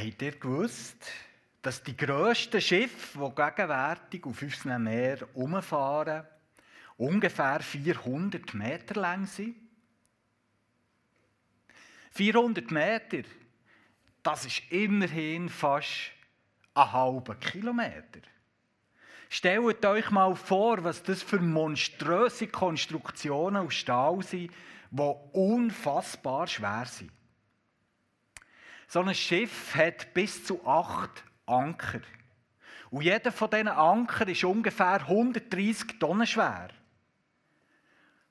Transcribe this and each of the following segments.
Habt ihr gewusst, dass die grössten Schiffe, die gegenwärtig auf unserem Meer umfahren, ungefähr 400 Meter lang sind? 400 Meter, das ist immerhin fast ein halber Kilometer. Stellt euch mal vor, was das für monströse Konstruktionen aus Stahl sind, die unfassbar schwer sind. So ein Schiff hat bis zu acht Anker. Und jeder von diesen Anker ist ungefähr 130 Tonnen schwer.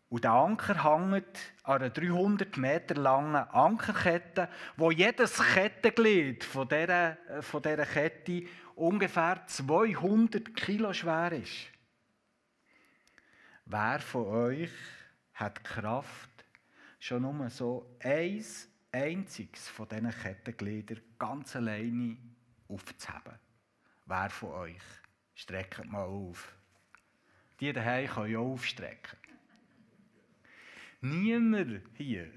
Und der Anker hängt an einer 300 Meter langen Ankerkette, wo jedes Kettenglied von dieser, äh, von dieser Kette ungefähr 200 Kilo schwer ist. Wer von euch hat Kraft, schon nur so eins einziges von diesen Kettengliedern ganz alleine aufzuheben? Wer von euch? Streckt mal auf. Die daheim können ja aufstrecken. Niemand hier.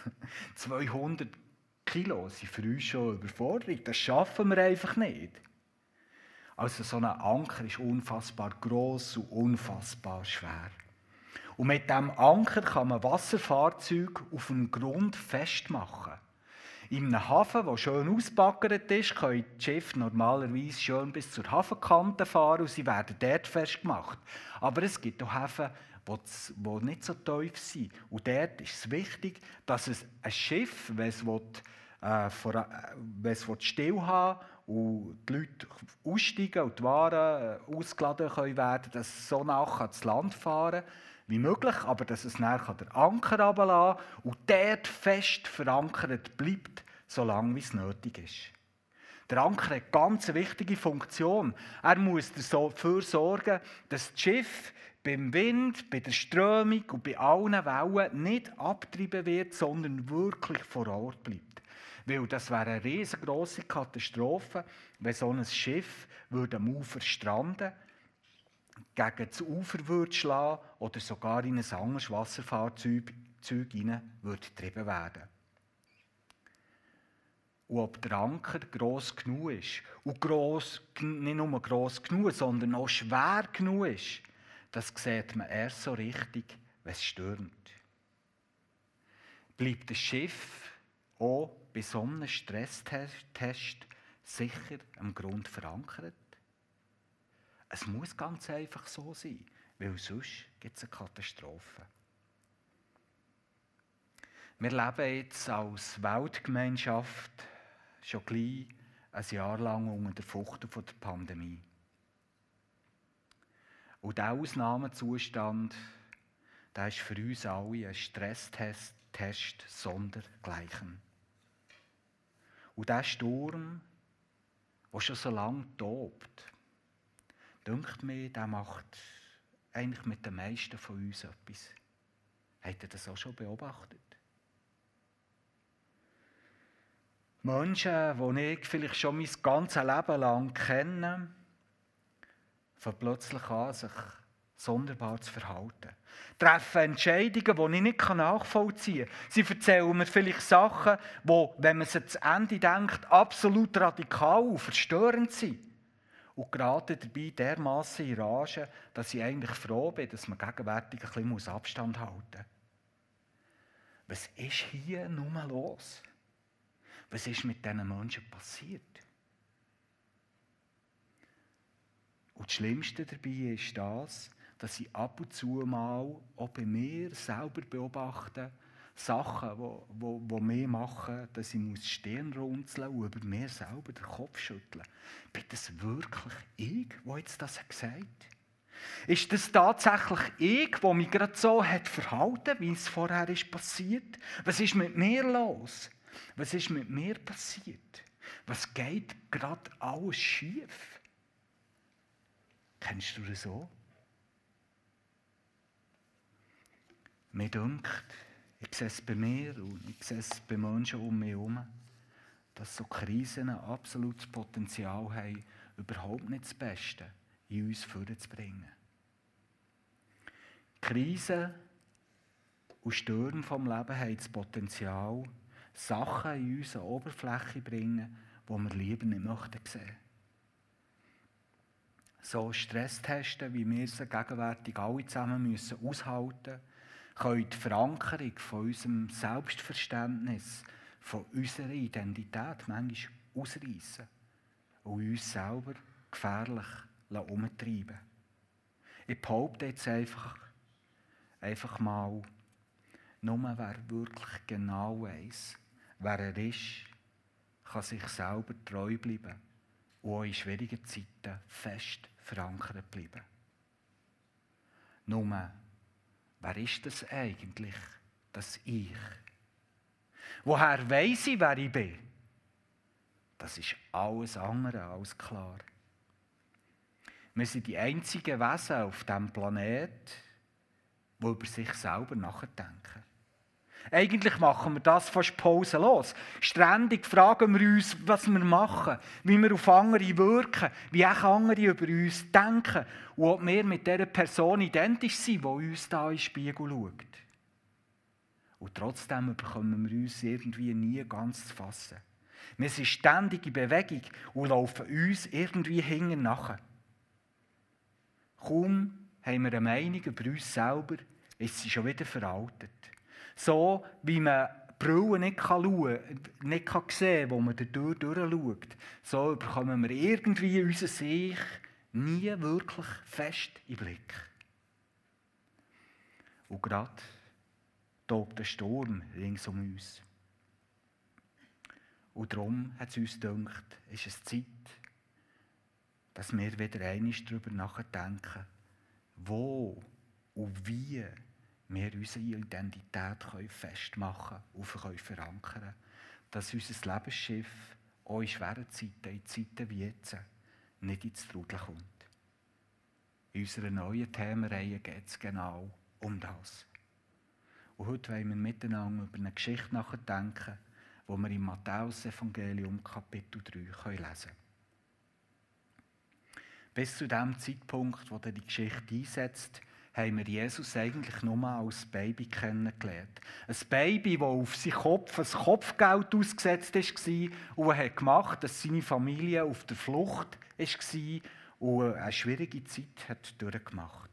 200 Kilo sind für uns schon Überforderung. Das schaffen wir einfach nicht. Also so ein Anker ist unfassbar groß und unfassbar schwer. Und mit diesem Anker kann man Wasserfahrzeuge auf dem Grund festmachen. In einem Hafen, der schön ausgebaggert ist, können die Schiffe normalerweise schön bis zur Hafenkante fahren und sie werden dort festgemacht. Aber es gibt auch Häfen, die nicht so tief sind. Und dort ist es wichtig, dass es ein Schiff, wenn es, äh, äh, still haben und die Leute aussteigen und die Waren äh, ausgeladen können werden, dass es so nach ans Land fahren wie möglich, aber dass es nachher den Anker runterlassen und dort fest verankert bleibt, solange wie es nötig ist. Der Anker hat eine ganz wichtige Funktion. Er muss dafür sorgen, dass das Schiff beim Wind, bei der Strömung und bei allen Wellen nicht abgetrieben wird, sondern wirklich vor Ort bleibt. Weil das wäre eine riesengroße Katastrophe, wenn so ein Schiff würde am Ufer stranden gegen das Ufer würde schlagen oder sogar in ein anderes Wasserfahrzeug hinein würde getrieben werden. Und ob der Anker gross genug ist und gross, nicht nur gross genug, sondern auch schwer genug ist, das sieht man erst so richtig, wenn es stürmt. Bleibt das Schiff auch bei so einem Stresstest sicher am Grund verankert? Es muss ganz einfach so sein, weil sonst gibt es eine Katastrophe. Wir leben jetzt als Weltgemeinschaft schon gleich ein Jahr lang unter der Furcht der Pandemie. Und dieser Ausnahmezustand, der ist für uns alle ein Stresstest Test sondergleichen. Und dieser Sturm, der schon so lange tobt, dünkt mir, der macht eigentlich mit den meisten von uns etwas. Habt ihr das auch schon beobachtet? Menschen, die ich vielleicht schon mein ganzes Leben lang kenne, fangen plötzlich an, sich sonderbar zu verhalten. Treffen Entscheidungen, die ich nicht nachvollziehen kann. Sie erzählen mir vielleicht Sachen, die, wenn man sie zu Ende denkt, absolut radikal und verstörend sind und gerade dabei dermaßen in Rage, dass ich eigentlich froh bin, dass man gegenwärtig ein bisschen Abstand halten muss. Was ist hier nun los? Was ist mit diesen Menschen passiert? Und das Schlimmste dabei ist das, dass ich ab und zu mal auch bei mir selber beobachte, Sachen, die wo, mir machen, dass ich muss Stirn runzeln und über mir selber den Kopf schütteln. Bin das wirklich ich, der jetzt das gesagt hat? Ist das tatsächlich ich, der mich gerade so hat verhalten, wie es vorher ist passiert? Was ist mit mir los? Was ist mit mir passiert? Was geht gerade alles schief? Kennst du das so? Mir dünkt, ich sehe es bei mir und ich sehe es bei Menschen um mich herum, dass so Krisen ein absolutes Potenzial haben, überhaupt nicht das Beste in uns vorzubringen. Krisen und Störungen vom Leben haben das Potenzial, Sachen in unsere Oberfläche zu bringen, wo wir lieber nicht möchten sehen. So Stresstesten, wie wir sie gegenwärtig alle zusammen müssen aushalten können die Verankerung von unserem Selbstverständnis, von unserer Identität manchmal ausreißen und uns selber gefährlich umtreiben Ich behaupte jetzt einfach, einfach mal, nur wer wirklich genau weiß, wer er ist, kann sich selber treu bleiben und auch in schwierigen Zeiten fest verankert bleiben. Nur, wer ist das eigentlich, das Ich? Woher weiß ich, wer ich bin? Das ist alles andere als klar. Wir sind die einzigen Wesen auf diesem Planeten, die über sich selber nachdenken. Eigentlich machen wir das fast pausenlos. Ständig fragen wir uns, was wir machen, wie wir auf andere wirken, wie auch andere über uns denken und ob wir mit der Person identisch sind, die uns da in den Spiegel schaut. Und trotzdem bekommen wir uns irgendwie nie ganz zu fassen. Wir sind ständig in Bewegung und laufen uns irgendwie hinten nach. Kaum haben wir eine Meinung über uns selber, ist sie schon wieder veraltet. So wie man Brille nicht schauen kann, nicht kann sehen wo man dadurch durchschaut, so bekommen wir irgendwie unser Sich nie wirklich fest im Blick. Und gerade tobt der Sturm rings um uns. Und darum hat es uns gedacht, ist es Zeit, dass wir wieder einmal darüber nachdenken, wo und wie wir unsere Identität festmachen und verankern können, dass unser Lebensschiff auch in schweren Zeiten, in Zeiten wie jetzt, nicht ins Trudeln kommt. In unserer neuen Themenreihe geht es genau um das. Und heute wollen wir miteinander über eine Geschichte nachdenken, die wir im Matthäus-Evangelium Kapitel 3 lesen können. Bis zu dem Zeitpunkt, wo die Geschichte einsetzt, haben wir Jesus eigentlich nur als Baby kennengelernt. Ein Baby, das auf seinen Kopf ein Kopfgeld ausgesetzt war und er hat gemacht, dass seine Familie auf der Flucht war und eine schwierige Zeit hat durchgemacht.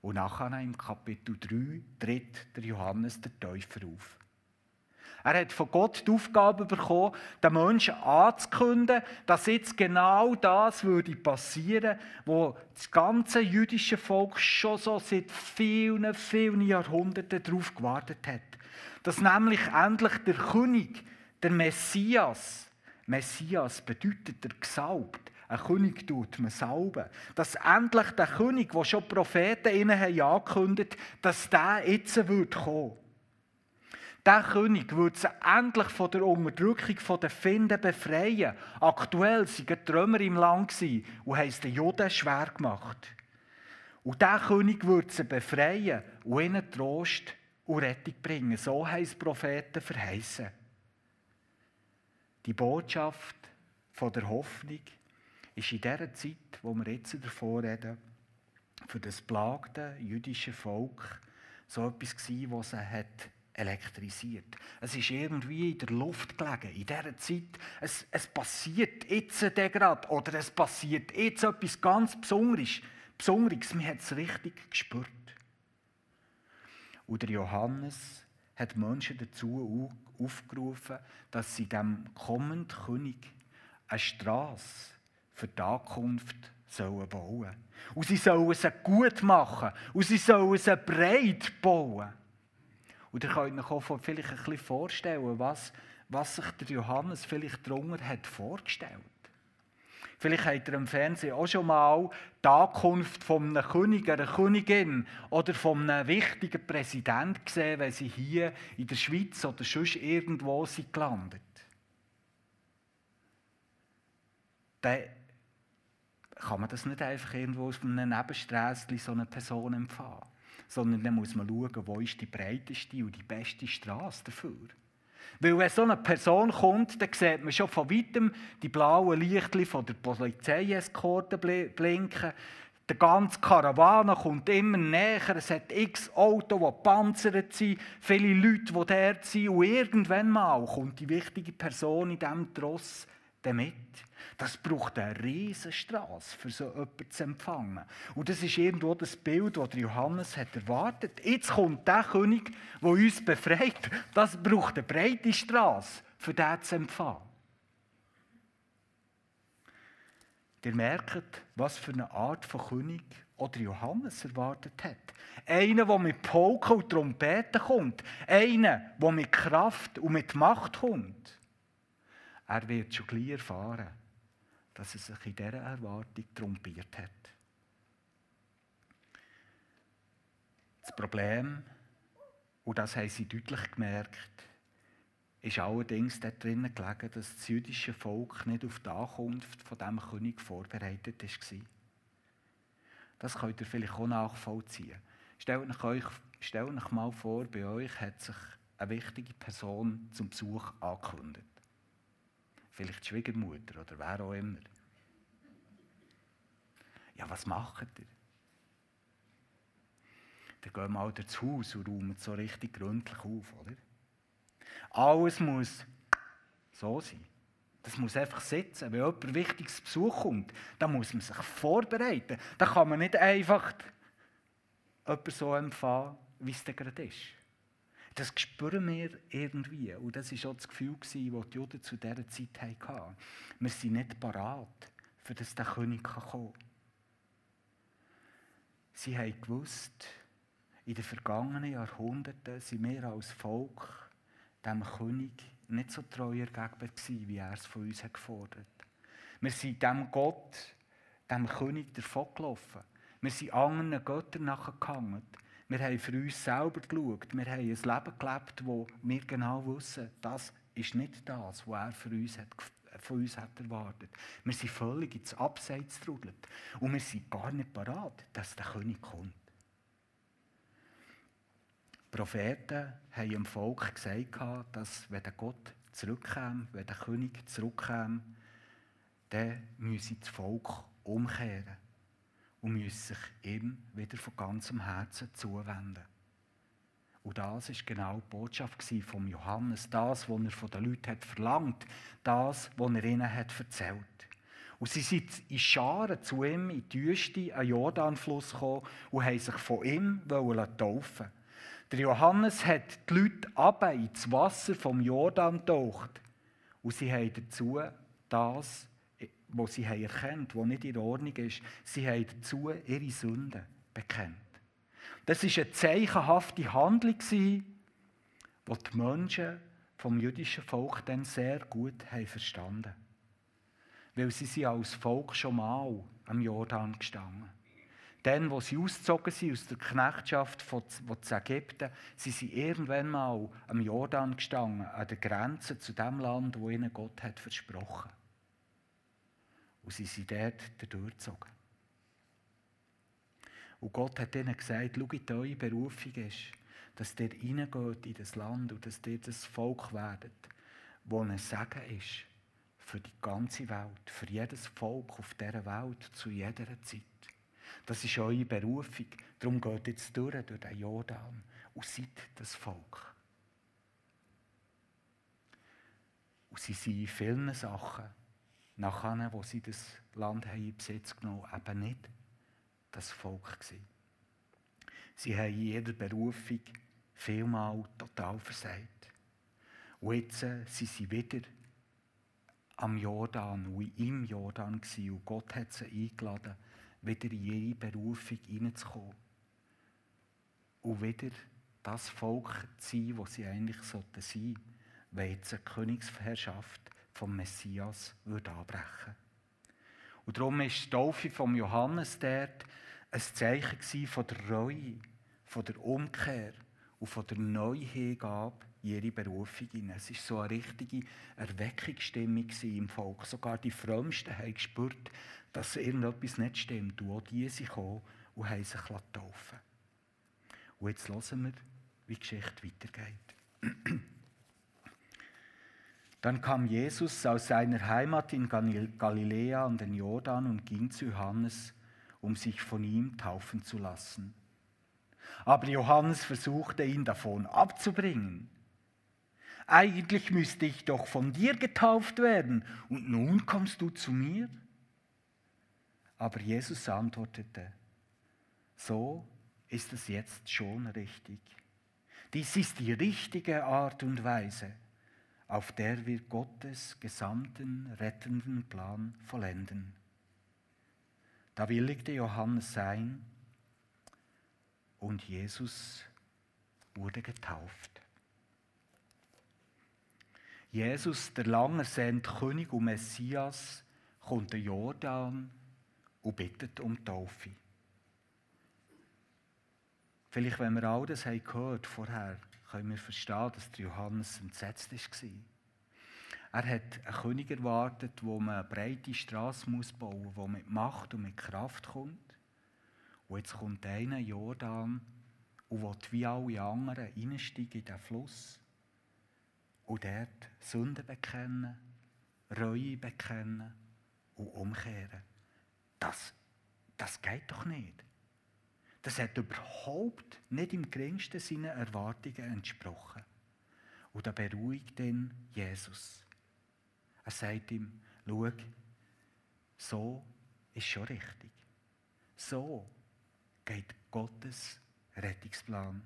Und nachher im Kapitel 3 tritt der Johannes der Täufer auf. Er hat von Gott die Aufgabe bekommen, den Menschen anzukündigen, dass jetzt genau das würde passieren, wo das ganze jüdische Volk schon so seit vielen, vielen Jahrhunderten darauf gewartet hat. Dass nämlich endlich der König, der Messias, Messias bedeutet der Gesalbt, ein König tut man salben. Dass endlich der König, der schon Propheten ihnen angekündigt dass der jetzt kommen. Der König würde sie endlich von der Unterdrückung der Finden befreien. Aktuell waren die Trümmer im Land und haben es den Juden schwer gemacht. Und der König würde sie befreien und ihnen Trost und Rettung bringen. So haben es Propheten verheißen. Die Botschaft der Hoffnung ist in dieser Zeit, wo wir jetzt davor reden, für das plagte jüdische Volk so etwas gewesen, was sie hat elektrisiert. Es ist irgendwie in der Luft gelegen, in dieser Zeit. Es, es passiert jetzt gerade oder es passiert jetzt etwas ganz Besonderes. Besonderes. Man hat es richtig gespürt. Und der Johannes hat Menschen dazu aufgerufen, dass sie dem kommenden König eine Straße für die Ankunft sollen bauen. Und sie sollen sie gut machen. Und sie sollen sie breit bauen. Und ihr könnt euch auch vielleicht ein bisschen vorstellen, was, was sich der Johannes vielleicht darunter hat vorgestellt. Vielleicht habt ihr im Fernsehen auch schon mal die Ankunft von einem König, einer Königin oder von einem wichtigen Präsident gesehen, wenn sie hier in der Schweiz oder sonst irgendwo sind gelandet. Dann kann man das nicht einfach irgendwo auf einem Nebensträßchen so eine Person empfangen sondern dann muss man schauen, wo ist die breiteste und die beste Straße dafür. Weil wenn so eine Person kommt, dann sieht man schon von weitem die blauen Lichter von der Polizeieskorte blinken. Die ganze Karawane kommt immer näher. Es hat x Autos, die gepanzert sind, viele Leute, die dort sind. Und irgendwann mal kommt die wichtige Person in diesem Tross damit. Das braucht eine Riesenstraße, für so jemanden zu empfangen. Und das ist irgendwo das Bild, das Johannes hat erwartet. Jetzt kommt der König, der uns befreit. Das braucht eine breite Straße, für den zu empfangen. Ihr merkt, was für eine Art von König oder Johannes erwartet hat. Einer, der mit Polka und Trompeten kommt. Einer, der mit Kraft und mit Macht kommt. Er wird schon gleich erfahren, dass er sich in dieser Erwartung trompiert hat. Das Problem, und das haben sie deutlich gemerkt, ist allerdings dort drinnen gelegen, dass das jüdische Volk nicht auf die Ankunft von diesem König vorbereitet war. Das könnt ihr vielleicht auch nachvollziehen. Stellt euch, stellt euch mal vor, bei euch hat sich eine wichtige Person zum Besuch angekündigt. Vielleicht die Schwiegermutter oder wer auch immer. Ja, was macht ihr? Dann gehen wir mal durchs Haus und räumen so richtig gründlich auf, oder? Alles muss so sein. Das muss einfach sitzen. Wenn jemand Wichtiges Besuch kommt, dann muss man sich vorbereiten. Da kann man nicht einfach jemanden so empfangen, wie es gerade ist. Das spüren wir irgendwie. Und das war auch das Gefühl, das die Juden zu dieser Zeit hatten. Wir sind nicht parat, für das der König kommen kann. Sie haben gewusst, in den vergangenen Jahrhunderten sind wir als Volk dem König nicht so treuer gegenüber gewesen, wie er es von uns hat gefordert. Wir sind dem Gott, dem König davongelaufen. Wir sind anderen Göttern nachgegangen. Wir haben für uns selber geschaut. Wir haben ein Leben gelebt, wo wir genau wissen, das ist nicht das, was er für uns hat, von uns hat erwartet. Wir sind völlig ins Abseits gerudelt. Und wir sind gar nicht parat, dass der König kommt. Propheten haben dem Volk gesagt, dass wenn der Gott zurückkäme, wenn der König zurückkäme, dann müsse das Volk umkehren und müsse sich ihm wieder von ganzem Herzen zuwenden. Und das ist genau die Botschaft von Johannes, das, was er von den Leuten hat verlangt, das, was er ihnen hat erzählt. Und sie sind in Scharen zu ihm in die Wüste, an Jordanfluss gekommen und haben sich von ihm taufen der Johannes hat die Leute ab ins Wasser vom Jordan getaucht. Und sie haben dazu das, was sie haben erkannt, was nicht in Ordnung ist, sie haben dazu ihre Sünden bekennt. Das war eine zeichenhafte Handlung, die die Menschen vom jüdischen Volk dann sehr gut haben verstanden Weil sie sind als Volk schon mal am Jordan gestanden. Dann, wo sie ausgezogen sind aus der Knechtschaft von, Ägypten, sie sind irgendwann mal am Jordan gestanden, an der Grenze zu dem Land, wo ihnen Gott hat versprochen. Und sie sind dort durchgezogen. Und Gott hat ihnen gesagt, schaut, eure Berufung ist, dass ihr reingeht in das Land und dass ihr das Volk werdet, wo ein Segen ist für die ganze Welt, für jedes Volk auf dieser Welt, zu jeder Zeit. Das ist eure Berufung. Darum geht jetzt durch, durch den Jordan und seid das Volk. Und sie sind in vielen Sachen, nachher, wo sie das Land haben in Besitz genommen haben, eben nicht das Volk gewesen. Sie haben in jeder Berufung vielmal total versagt. Und jetzt äh, sind sie wieder am Jordan und im Jordan gewesen. Und Gott hat sie eingeladen, wieder in ihre Berufung hineinzukommen. Und wieder das Volk zu sein, das sie eigentlich sein sollten wenn jetzt eine Königsherrschaft vom Messias würde anbrechen Und darum ist die Taufe von Johannes dort ein Zeichen von der Reue, von der Umkehr und von der Neuhingabe in ihre Berufung. Es war so eine richtige Erweckungsstimmung im Volk. Sogar die Frömmsten haben gespürt, dass irgendetwas nicht stimmt. Und auch die sind gekommen und haben sich taufen Und jetzt hören wir, wie die Geschichte weitergeht. Dann kam Jesus aus seiner Heimat in Galiläa an den Jordan und ging zu Johannes, um sich von ihm taufen zu lassen. Aber Johannes versuchte ihn davon abzubringen. Eigentlich müsste ich doch von dir getauft werden und nun kommst du zu mir? Aber Jesus antwortete, so ist es jetzt schon richtig. Dies ist die richtige Art und Weise, auf der wir Gottes gesamten rettenden Plan vollenden. Da willigte Johannes ein und Jesus wurde getauft. Jesus, der lang ersehnte König und Messias, kommt den Jordan und bittet um Taufe. Vielleicht, wenn wir all das haben gehört vorher, können wir verstehen, dass Johannes entsetzt war. Er hat einen König erwartet, wo man eine breite Straße muss bauen muss, mit Macht und mit Kraft kommt. Und jetzt kommt einer Jordan und will wie alle anderen reinsteigen in den Fluss und dort Sünden bekennen, Reue bekennen und umkehren. Das, das geht doch nicht. Das hat überhaupt nicht im geringsten seinen Erwartungen entsprochen. Und da beruhigt ihn Jesus. Er sagt ihm, schau, so ist schon richtig. So geht Gottes Rettungsplan.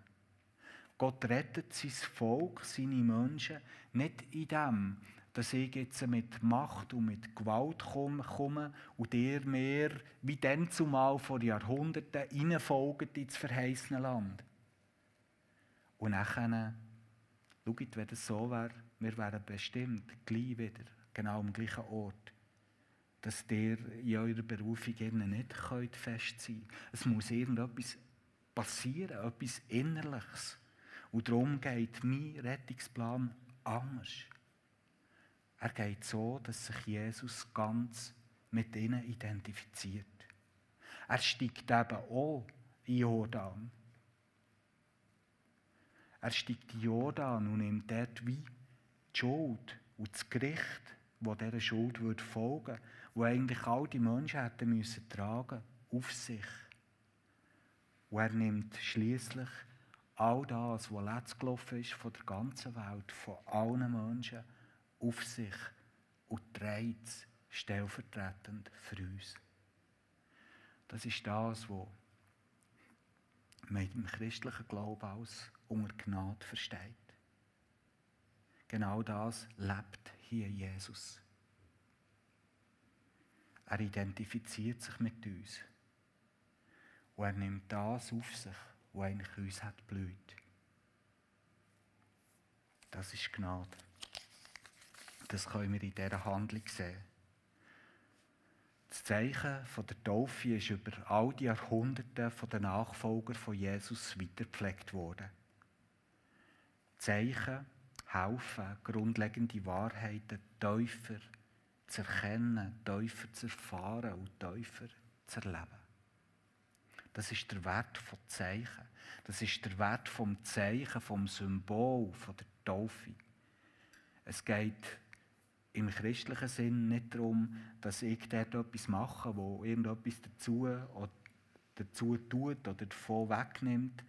Gott rettet sein Volk, seine Menschen, nicht in dem, dass ich jetzt mit Macht und mit Gewalt komme und dir mehr wie dann zumal vor Jahrhunderten reinfolgt ins verheißene Land. Und nachher, schaut, wenn das so wäre, wir wären bestimmt gleich wieder, genau am gleichen Ort, dass ihr in eurer Berufung nicht fest sein könnt. Es muss irgendetwas passieren, etwas Innerliches. Und darum geht mein Rettungsplan anders. Er geht so, dass sich Jesus ganz mit ihnen identifiziert. Er steigt eben auch in Jordan. Er steigt in Jordan und nimmt dort wie die Schuld und das Gericht, wo dieser Schuld würde folgen wo eigentlich all die Menschen hätten müssen tragen, auf sich. Und er nimmt schließlich all das, was letzt gelaufen ist von der ganzen Welt, von allen Menschen, auf sich und trägt es stellvertretend für uns. Das ist das, was man im christlichen Glauben als unter Gnade versteht. Genau das lebt hier Jesus. Er identifiziert sich mit uns. Und er nimmt das auf sich, was eigentlich uns hat blüht. Das ist Gnade. Das können wir in dieser Handlung sehen. Das Zeichen von der Taufe ist über all die Jahrhunderte von den Nachfolgern von Jesus weitergepflegt worden. Zeichen helfen, grundlegende Wahrheiten tiefer zu erkennen, tiefer zu erfahren und tiefer zu erleben. Das ist der Wert von Zeichen. Das ist der Wert vom Zeichen, vom Symbol, von der Taufe. Es geht im christlichen Sinn nicht darum, dass ich dort etwas mache, wo irgendetwas dazu, oder dazu tut oder davon wegnimmt,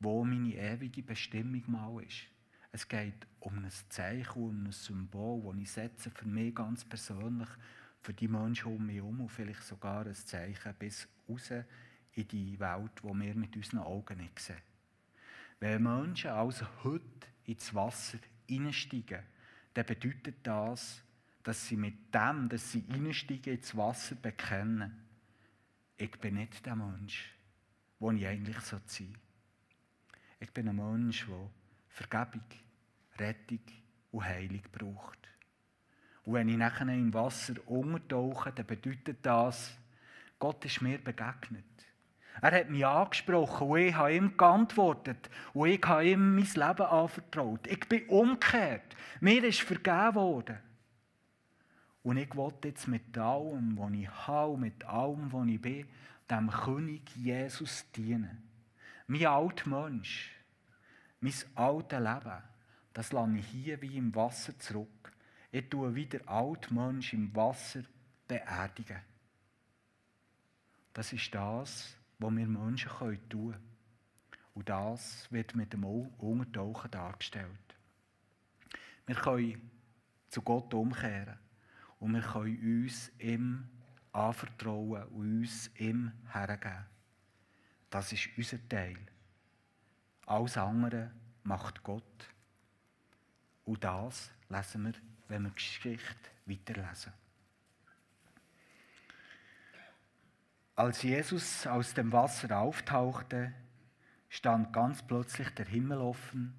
wo meine ewige Bestimmung mal ist. Es geht um ein Zeichen, um ein Symbol, das ich setze für mich ganz persönlich, für die Menschen um mich herum und vielleicht sogar ein Zeichen bis raus in die Welt, die wir mit unseren Augen nicht sehen. Wenn Menschen also heute ins Wasser hineinsteigen, dann bedeutet das, dass sie mit dem, dass sie einsteigen ins Wasser, bekennen, ich bin nicht der Mensch, der ich eigentlich sein soll. Ich bin ein Mensch, der Vergebung, Rettung und Heilung braucht. Und wenn ich nachher im Wasser untertauche, dann bedeutet das, Gott ist mir begegnet. Er hat mich angesprochen und ich habe ihm geantwortet und ich habe ihm mein Leben anvertraut. Ich bin umgekehrt. Mir ist vergeben worden. Und ich wollte jetzt mit allem, was ich habe, mit allem, was ich bin, dem König Jesus dienen. Mein alter Mensch, mein altes Leben, das lasse ich hier wie im Wasser zurück. Ich tue wieder alt Mensch im Wasser beerdigen. Das ist das, was wir Menschen tun können. Und das wird mit dem Untertauchen dargestellt. Wir können zu Gott umkehren und wir können uns ihm anvertrauen und uns ihm hergeben. Das ist unser Teil. Alles andere macht Gott. Und das lesen wir, wenn wir die Geschichte weiterlesen. Als Jesus aus dem Wasser auftauchte, stand ganz plötzlich der Himmel offen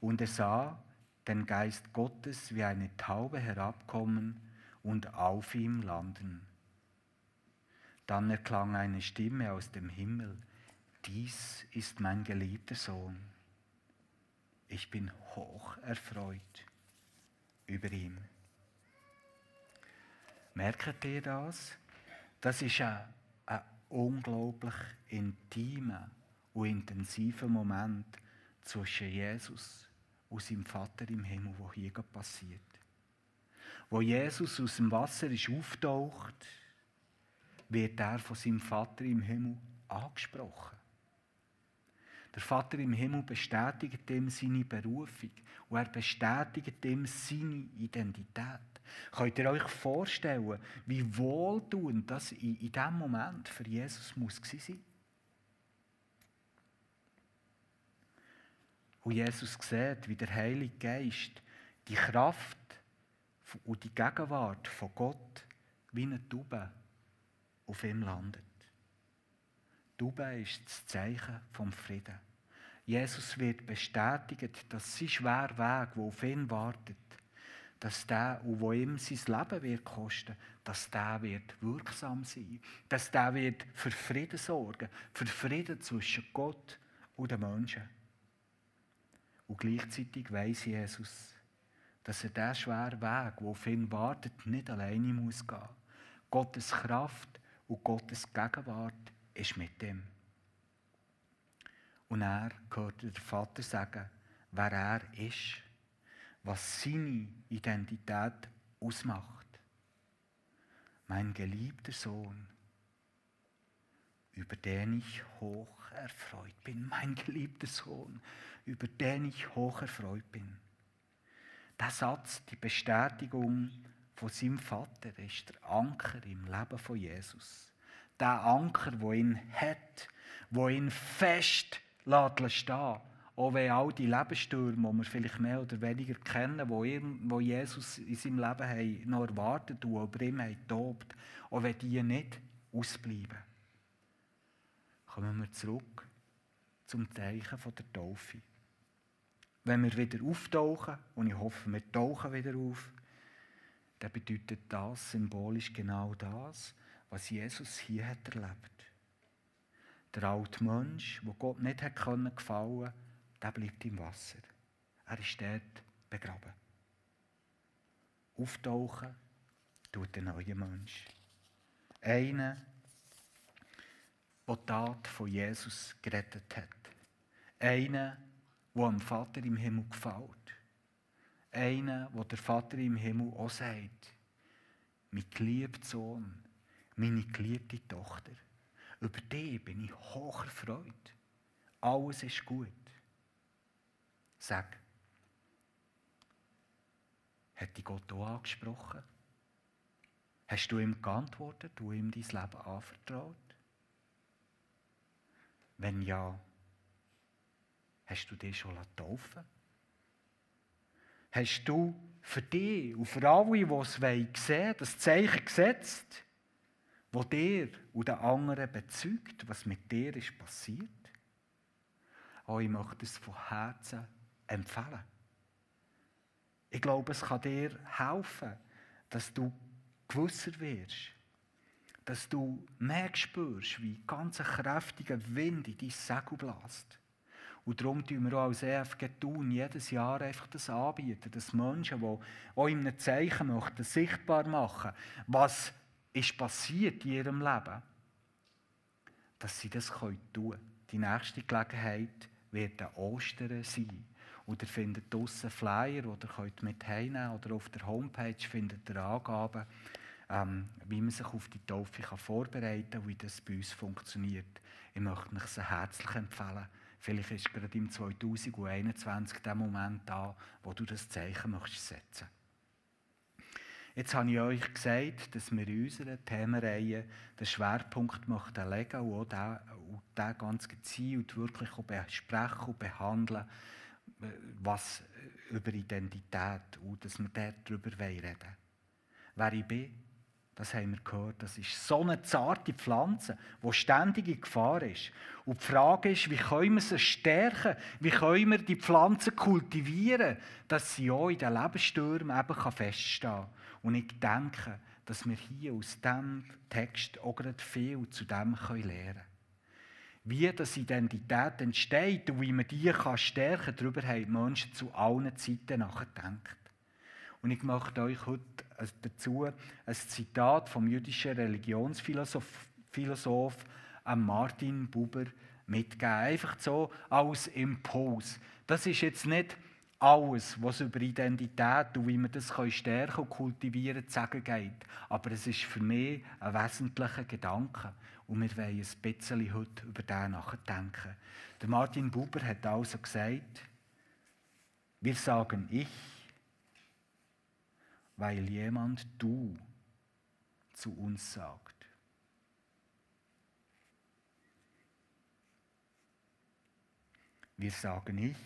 und er sah den Geist Gottes wie eine Taube herabkommen und auf ihm landen. Dann erklang eine Stimme aus dem Himmel, dies ist mein geliebter Sohn. Ich bin hoch erfreut über ihn. Merkt ihr das? Das ist ein, ein unglaublich intimer und intensiver Moment zwischen Jesus und seinem Vater im Himmel, wo hier passiert. Wo Jesus aus dem Wasser ist auftaucht, wird er von seinem Vater im Himmel angesprochen. Der Vater im Himmel bestätigt ihm seine Berufung und er bestätigt ihm seine Identität. Könnt ihr euch vorstellen, wie wohltuend das in, in diesem Moment für Jesus muss sein Und Jesus sieht, wie der Heilige Geist die Kraft und die Gegenwart von Gott wie eine Taube auf ihm landet. Taube ist das Zeichen vom Frieden. Jesus wird bestätigt, dass sein schwerer Weg, der auf ihn wartet, dass der, und wo ihm sein Leben wird kosten, dass der wird wirksam sein, dass der wird für Frieden sorgen, für Frieden zwischen Gott und den Menschen. Und gleichzeitig weiß Jesus, dass er diesen schweren Weg, der auf ihn wartet, nicht alleine muss gehen. Gottes Kraft und Gottes Gegenwart ist mit ihm. Und er hört der Vater sagen, wer er ist, was seine Identität ausmacht. Mein geliebter Sohn, über den ich hoch erfreut bin. Mein geliebter Sohn, über den ich hoch erfreut bin. Der Satz, die Bestätigung von seinem Vater, ist der Anker im Leben von Jesus. Der Anker, wo ihn hat, wo ihn fest lässt. Auch wenn all die Lebensstürme, die wir vielleicht mehr oder weniger kennen, wo, wo Jesus in seinem Leben haben, noch erwartet und über ihm haben tobt, auch wenn die nicht ausbleiben. Kommen wir zurück zum Zeichen der Taufe. Wenn wir wieder auftauchen, und ich hoffe, wir tauchen wieder auf, dann bedeutet das symbolisch genau das, was Jesus hier hat erlebt der alte Mensch, wo Gott nicht hat können gefallen, der bleibt im Wasser. Er ist dort begraben. Auftauchen tut der neue Mensch. Einer, der die Tat von Jesus gerettet hat. Einer, der dem Vater im Himmel gefällt. Einer, wo der Vater im Himmel auch sagt, mein geliebter Sohn, meine geliebte Tochter. Über dich bin ich hoch erfreut. Alles ist gut. Sag, hat dich Gott auch angesprochen? Hast du ihm geantwortet, du ihm dein Leben anvertraut? Wenn ja, hast du dich schon taufen Hast du für dich und für alle, die es sehen das Zeichen gesetzt? wo dir und den anderen bezeugt, was mit dir ist passiert? Oh, ich möchte es von Herzen empfehlen. Ich glaube, es kann dir helfen, dass du gewisser wirst. Dass du mehr spürst, wie ganz ein kräftiger Wind in dein Segel bläst. Und darum tun wir auch als EFG tun, jedes Jahr einfach das anbieten, dass Menschen, die auch in einem Zeichen möchten, sichtbar machen, was ist passiert in ihrem Leben, dass sie das tun können. Die nächste Gelegenheit wird an Ostern sein. Und ihr findet draussen Flyer, oder könnt mit heimnehmen oder auf der Homepage findet ihr Angaben, ähm, wie man sich auf die Taufe vorbereiten kann, wie das bei uns funktioniert. Ich möchte mich sehr herzlich empfehlen. Vielleicht ist gerade im 2021 der Moment da, wo du das Zeichen möchtest setzen Jetzt habe ich euch gesagt, dass wir in unserer Themenreihe den Schwerpunkt möchten legen und auch den, ganz gezielt wirklich besprechen und behandeln, was über Identität und dass wir darüber reden wollen. Wer ich bin, das haben wir gehört, das ist so eine zarte Pflanze, die ständig in Gefahr ist. Und die Frage ist, wie können wir sie stärken? Wie können wir die Pflanze kultivieren, dass sie auch in den Lebensstürmen eben feststehen kann? Und ich denke, dass wir hier aus diesem Text auch gerade viel zu dem lernen können. Wie das Identität entsteht und wie man die stärken kann, darüber haben die Menschen zu allen Zeiten nachgedacht. Und ich möchte euch heute dazu ein Zitat vom jüdischen Religionsphilosoph Philosoph Martin Buber mitgeben. Einfach so als Impuls. Das ist jetzt nicht alles, was über Identität und wie man das stärken und kultivieren zu sagen geht. Aber es ist für mich ein wesentlicher Gedanke. Und wir wollen ein bisschen heute über den nachdenken. Der Martin Buber hat also gesagt, wir sagen ich, weil jemand du zu uns sagt. Wir sagen ich,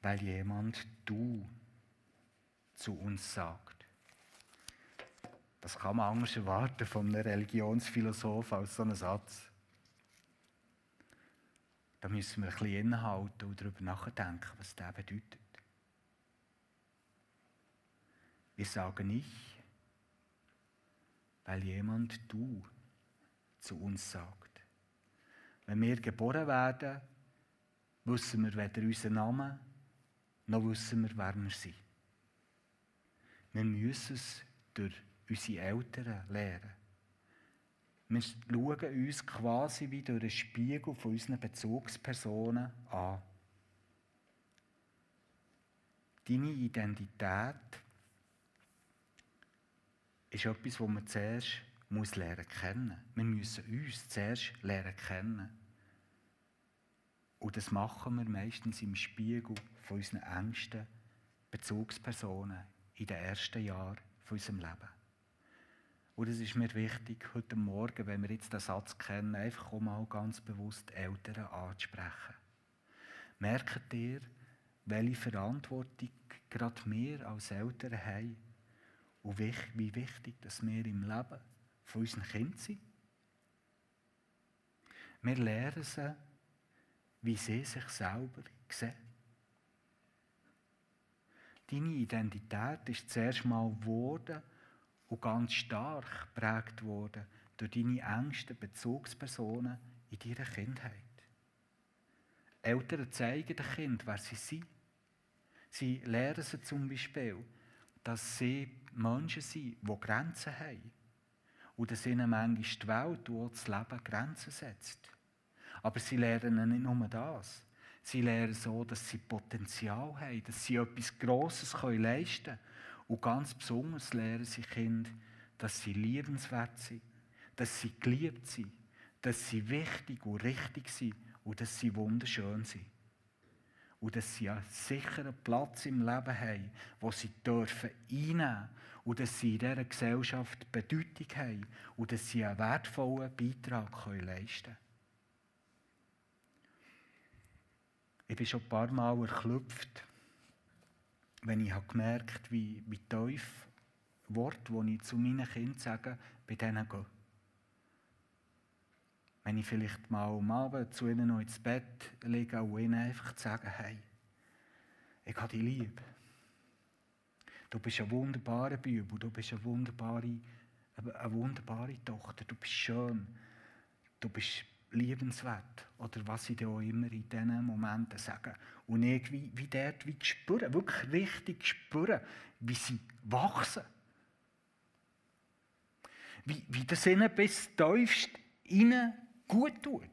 weil jemand du zu uns sagt. Das kann man anders erwarten von einem Religionsphilosoph als so einen Satz. Da müssen wir ein bisschen innehalten und darüber nachdenken, was das bedeutet. Wir sagen nicht, weil jemand du zu uns sagt. Wenn wir geboren werden, wissen wir weder unseren Namen, noch wissen wir, wer wir sind. Wir müssen es durch unsere Eltern lernen. Wir schauen uns quasi wie durch einen Spiegel von unseren Bezugspersonen an. Deine Identität ist etwas, das man zuerst muss lernen kennen. Wir müssen uns zuerst lernen kennen. Und das machen wir meistens im Spiegel von unseren engsten Bezugspersonen in den ersten Jahren von unserem Leben. Und es ist mir wichtig, heute Morgen, wenn wir jetzt den Satz kennen, einfach auch mal ganz bewusst Eltern anzusprechen. Merkt ihr, welche Verantwortung gerade wir als Eltern haben und wie wichtig dass wir im Leben von unseren Kindern sind. Wir lernen sie, wie sie sich selber sehen. Deine Identität ist zuerst mal geworden und ganz stark geprägt worden durch deine engsten Bezugspersonen in deiner Kindheit. Eltern zeigen den Kind, wer sie sind. Sie lehren sie zum Beispiel, dass sie Menschen sind, die Grenzen haben. Und dass ihnen manchmal die Welt und das Leben Grenzen setzt. Aber sie lernen nicht nur das. Sie lernen so, dass sie Potenzial haben, dass sie etwas Grosses leisten können. Und ganz besonders lernen sie Kinder, dass sie liebenswert sind, dass sie geliebt sind, dass sie wichtig und richtig sind und dass sie wunderschön sind und dass sie einen sicheren Platz im Leben haben, wo sie dürfen einnehmen und dass sie in dieser Gesellschaft Bedeutung haben und dass sie einen wertvollen Beitrag leisten können. Ich bin schon ein paar Mal erklüpft, wenn ich habe gemerkt wie, wie tief Worte, die ich zu meinen Kindern sage, bei denen gehen. Wenn ich vielleicht mal am Abend zu ihnen noch ins Bett lege und ihnen einfach sagen, hey, ich habe dich lieb. Du bist ein wunderbarer Bibel, du bist eine wunderbare, eine wunderbare Tochter, du bist schön, du bist liebenswert. Oder was sie dir auch immer in diesen Momenten sagen. Und irgendwie wie dort wie spüren, wirklich richtig spüren, wie sie wachsen. Wie, wie das ihnen bis tiefst gut tut.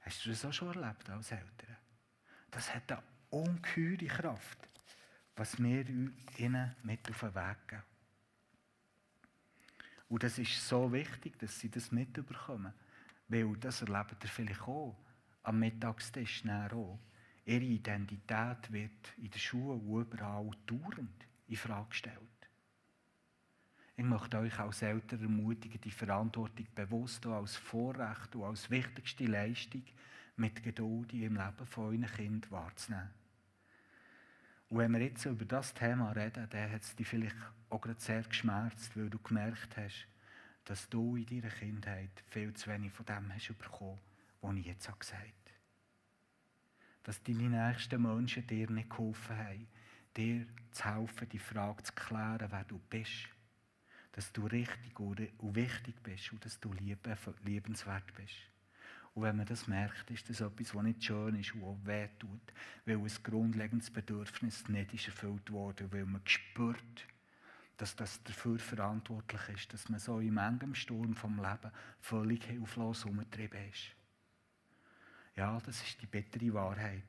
Hast du das auch schon erlebt als Eltern? Das hat eine ungeheure Kraft. was wir ihnen mit auf den Weg geben. Und das ist so wichtig, dass sie das mitbekommen. Weil das erlebt ihr vielleicht auch am Mittagstisch auch. Ihre Identität wird in der Schule und überall dauernd in Frage gestellt. Ich möchte euch als Eltern ermutigen, die Verantwortung bewusst und als Vorrecht und als wichtigste Leistung mit Geduld im Leben von euren Kindern wahrzunehmen. Und wenn wir jetzt über das Thema reden, dann hat es dich vielleicht auch gerade sehr geschmerzt, weil du gemerkt hast, dass du in deiner Kindheit viel zu wenig von dem hast bekommen, was ich jetzt gesagt habe. Dass deine nächsten Menschen dir nicht geholfen haben, dir zu helfen, die Frage zu klären, wer du bist. Dass du richtig und wichtig bist und dass du liebenswert bist. Und wenn man das merkt, ist das etwas, was nicht schön ist und auch wehtut, weil ein grundlegendes Bedürfnis nicht ist erfüllt wurde, weil man spürt, dass das dafür verantwortlich ist, dass man so im engen Sturm vom Leben völlig hilflos umgetrieben ist. Ja, das ist die bittere Wahrheit.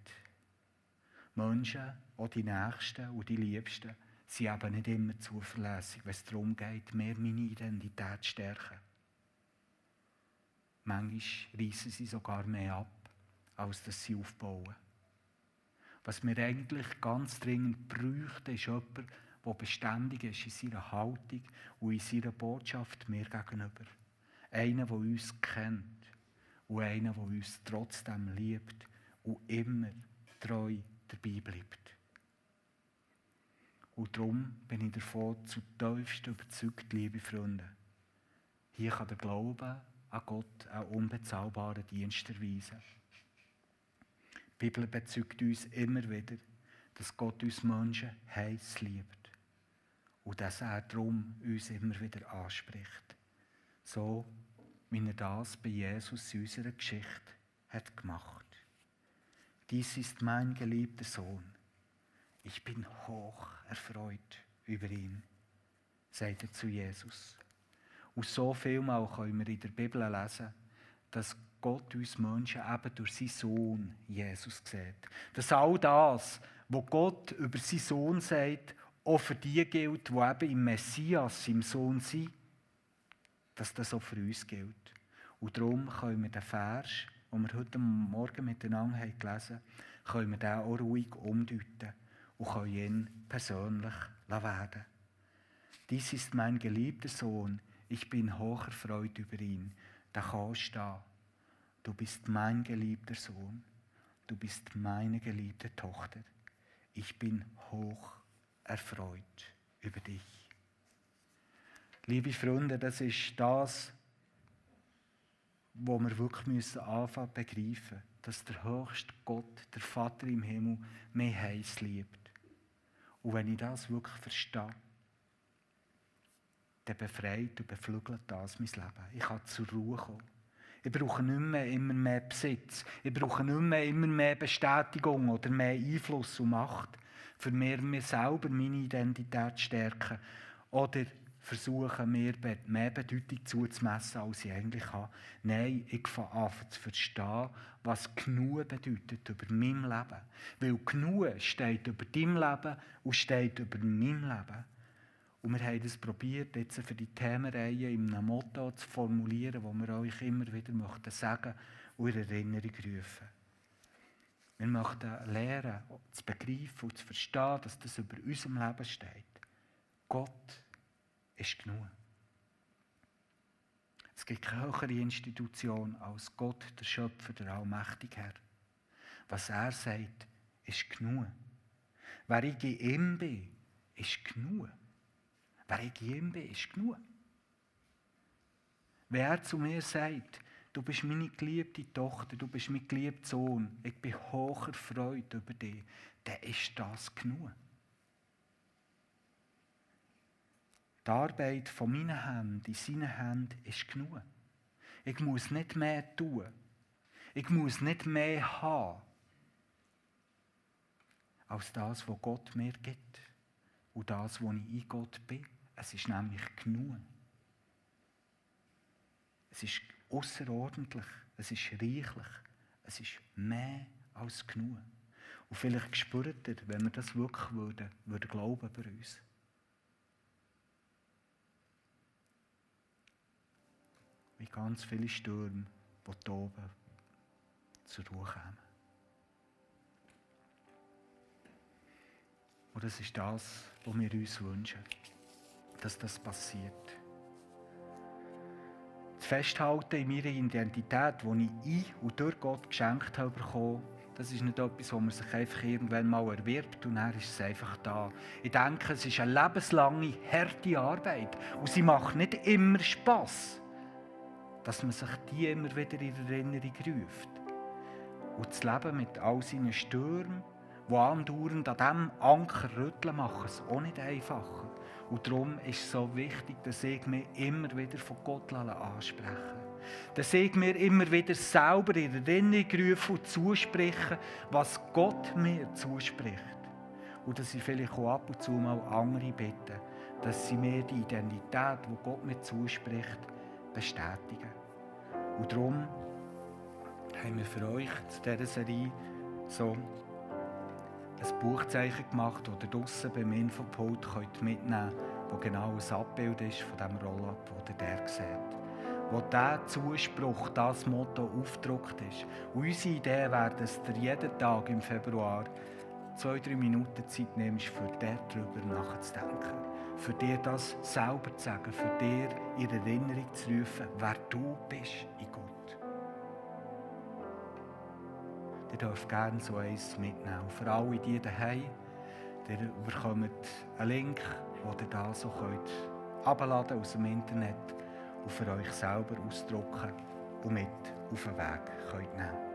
Menschen, auch die Nächsten und die Liebsten, sind eben nicht immer zuverlässig, wenn es darum geht, mehr meine Identität zu stärken. Manchmal reißen sie sogar mehr ab, als dass sie aufbauen. Was wir eigentlich ganz dringend bräuchten, ist jemand, der beständig ist in seiner Haltung und in seiner Botschaft mir gegenüber. Einer, der uns kennt und einer, der uns trotzdem liebt und immer treu dabei bleibt. Und darum bin ich davon zutiefst überzeugt, liebe Freunde. Hier kann der Glaube an Gott einen unbezahlbaren Dienst erweisen. Die Bibel bezeugt uns immer wieder, dass Gott uns Menschen heiß liebt und dass er darum uns immer wieder anspricht. So, wie er das bei Jesus in unserer Geschichte hat gemacht. Dies ist mein geliebter Sohn. Ich bin hoch erfreut über ihn, sagt er zu Jesus. Und so viel mal können wir in der Bibel lesen, dass Gott uns Menschen eben durch seinen Sohn Jesus sieht. Dass all das, was Gott über seinen Sohn sagt, auch für die gilt, die eben im Messias, im Sohn sind, dass das auch für uns gilt. Und darum können wir den Vers, den wir heute Morgen miteinander gelesen haben, können wir den auch ruhig umdeuten und können ihn persönlich werden. Dies ist mein geliebter Sohn, ich bin hoch erfreut über ihn. Da kannst du da. Du bist mein geliebter Sohn. Du bist meine geliebte Tochter. Ich bin hoch erfreut über dich. Liebe Freunde, das ist das, wo wir wirklich müssen anfangen begreifen, dass der höchste Gott, der Vater im Himmel, mich heiß liebt. Und wenn ich das wirklich verstehe, dann befreit und beflügelt das mein Leben. Ich kann zur Ruhe kommen. Ich brauche nicht mehr immer mehr Besitz. Ich brauche nicht mehr immer mehr Bestätigung oder mehr Einfluss und Macht, für mir, mir selber meine Identität zu stärken. Oder versuchen, mir mehr Bedeutung zuzumessen, als ich eigentlich habe. Nein, ich fange an zu verstehen, was genug bedeutet über mein Leben. Weil genug steht über dein Leben und steht über mein Leben. Und wir haben es probiert, jetzt für die Themenreihe in einem Motto zu formulieren, wo wir euch immer wieder möchten sagen und in Erinnerung rufen. Wir möchten lernen, zu begreifen und zu verstehen, dass das über unserem Leben steht. Gott ist genug. Es gibt keine höhere Institution als Gott, der Schöpfer, der Allmächtige Herr. Was er sagt, ist genug. Wer ich in ihm bin, ist genug. Wer ich in ihm bin, ist genug. Wer zu mir sagt, du bist meine geliebte Tochter, du bist mein geliebter Sohn, ich bin hoch erfreut über dich, dann ist das genug. Die Arbeit von meinen Händen in seinen Händen ist genug. Ich muss nicht mehr tun. Ich muss nicht mehr haben, als das, was Gott mir gibt. Und das, was ich in Gott bin. Es ist nämlich genug. Es ist außerordentlich, es ist reichlich, es ist mehr als genug. Und vielleicht spürt ihr, wenn wir das wirklich würden, würden glauben bei uns. Wie ganz viele Stürme, die hier oben zur Ruhe kommen. Und das ist das, was wir uns wünschen, dass das passiert. Das Festhalten in meiner Identität, die ich ein und durch Gott geschenkt habe das ist nicht etwas, wo man sich einfach irgendwann mal erwirbt und dann ist es einfach da. Ich denke, es ist eine lebenslange, harte Arbeit und sie macht nicht immer Spass, dass man sich die immer wieder in Erinnerung ruft. Und das Leben mit all seinen Stürmen, die andauernd an diesem Anker rütteln, machen es auch nicht einfacher. Und darum ist es so wichtig, dass ich mich immer wieder von Gott anspreche. Dass ich mir immer wieder selber in Erinnerung rufe und zuspreche, was Gott mir zuspricht. Und dass ich vielleicht auch ab und zu mal andere bitte, dass sie mir die Identität, die Gott mir zuspricht, bestätigen. Und darum haben wir für euch zu dieser Serie so ein Buchzeichen gemacht, das ihr draussen beim Infopult könnt mitnehmen könnt, wo genau ein Abbild ist von dem Roll-Up, das ihr der seht. Wo dieser Zuspruch, das Motto aufgedruckt ist. Und unsere Idee wäre, dass ihr jeden Tag im Februar zwei, drei Minuten Zeit nimmst, für darüber nachzudenken. Für dir das selber zu sagen, für dir in Erinnerung zu rufen, wer du bist in Gott. Ihr dürft gerne so eins mitnehmen. Für alle die daheim, ihr bekommt einen Link, wo ihr da so könnt abladen aus dem Internet und für euch selber ausdrucken und mit auf den Weg könnt nehmen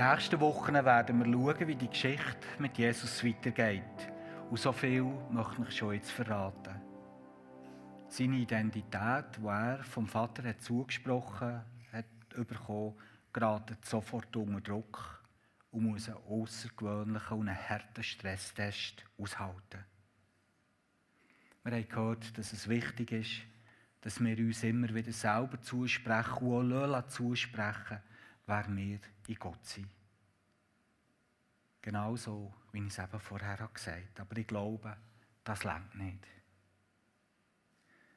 nächsten Wochen werden wir schauen, wie die Geschichte mit Jesus weitergeht. Und so viel möchte ich schon jetzt verraten. Seine Identität, die er vom Vater hat zugesprochen hat, bekommen, gerät sofort unter Druck und muss einen außergewöhnlichen und einen harten Stresstest aushalten. Wir haben gehört, dass es wichtig ist, dass wir uns immer wieder selber zusprechen und auch zusprechen, wer wir in Gott sind. Genauso, wie ich es eben vorher gesagt habe. Aber ich glaube, das längt nicht.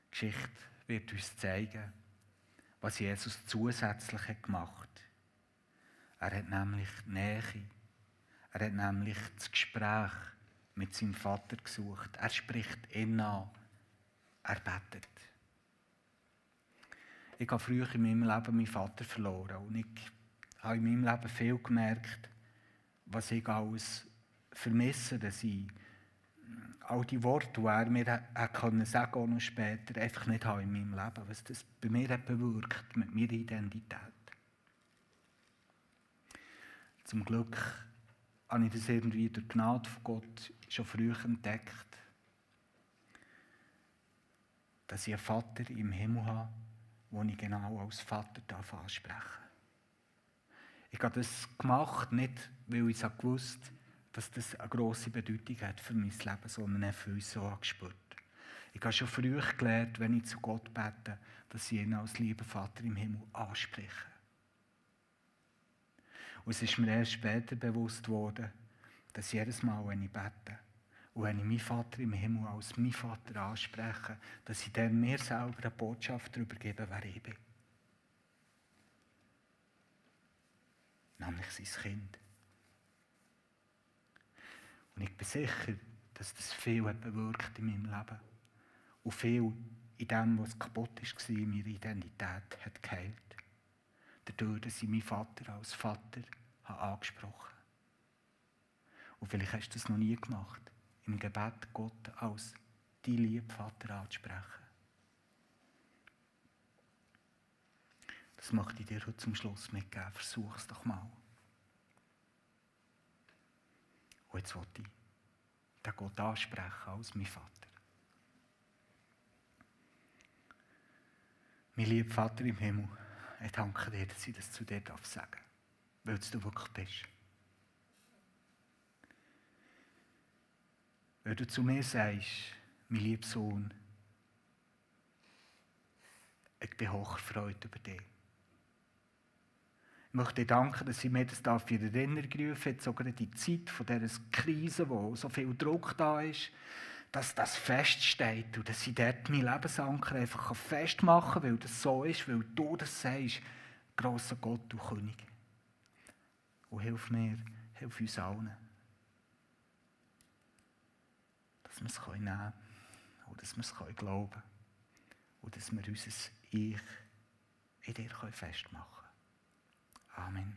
Die Geschichte wird uns zeigen, was Jesus zusätzlich hat gemacht hat. Er hat nämlich die Nähe, er hat nämlich das Gespräch mit seinem Vater gesucht. Er spricht ihn an, er betet. Ich habe früher in meinem Leben meinen Vater verloren und ich habe in meinem Leben viel gemerkt, was ich alles vermisse, dass ich all die Worte, die er mir hat können sagen noch später, einfach nicht habe in meinem Leben, was das bei mir hat bewirkt mit meiner Identität. Zum Glück habe ich das irgendwie durch Gnade von Gott schon früh entdeckt, dass ich einen Vater im Himmel habe, den ich genau als Vater ansprechen darf. Ich habe das gemacht, nicht weil ich es gewusst dass das eine grosse Bedeutung hat für mein Leben, sondern auch für uns so gespürt. Ich habe schon früh gelernt, wenn ich zu Gott bete, dass ich ihn als lieber Vater im Himmel anspreche. Und es ist mir erst später bewusst worden, dass jedes Mal, wenn ich bete und wenn ich meinen Vater im Himmel als mein Vater anspreche, dass ich dann mir selber eine Botschaft darüber gebe, wer ich bin. Nämlich sein Kind. Und ich bin sicher, dass das viel hat bewirkt in meinem Leben. Und viel in dem, was kaputt war, in meiner Identität, hat geheilt. Dadurch, dass ich meinen Vater als Vater habe angesprochen. Und vielleicht hast du das noch nie gemacht, im Gebet Gott als dein lieben Vater anzusprechen. Das möchte ich dir heute zum Schluss mitgeben. Versuch es doch mal. Und jetzt will ich den Gott ansprechen als mein Vater. Mein lieber Vater im Himmel, ich danke dir, dass ich das zu dir sagen darf, weil du wirklich bist. Wenn du zu mir sagst, mein lieber Sohn, ich bin hochgefreut über dich. Ich möchte danken, dass ich mir das in Erinnerung gerufen habe, sogar in die Zeit von dieser Krise, wo so viel Druck da ist, dass das feststeht und dass ich dort meinen Lebensanker einfach festmachen kann, weil das so ist, weil du das sagst, grosser Gott und König. Und hilf mir, hilf uns allen, dass wir es nehmen können und dass wir es glauben können und dass wir unser Ich in dir festmachen können. Amen.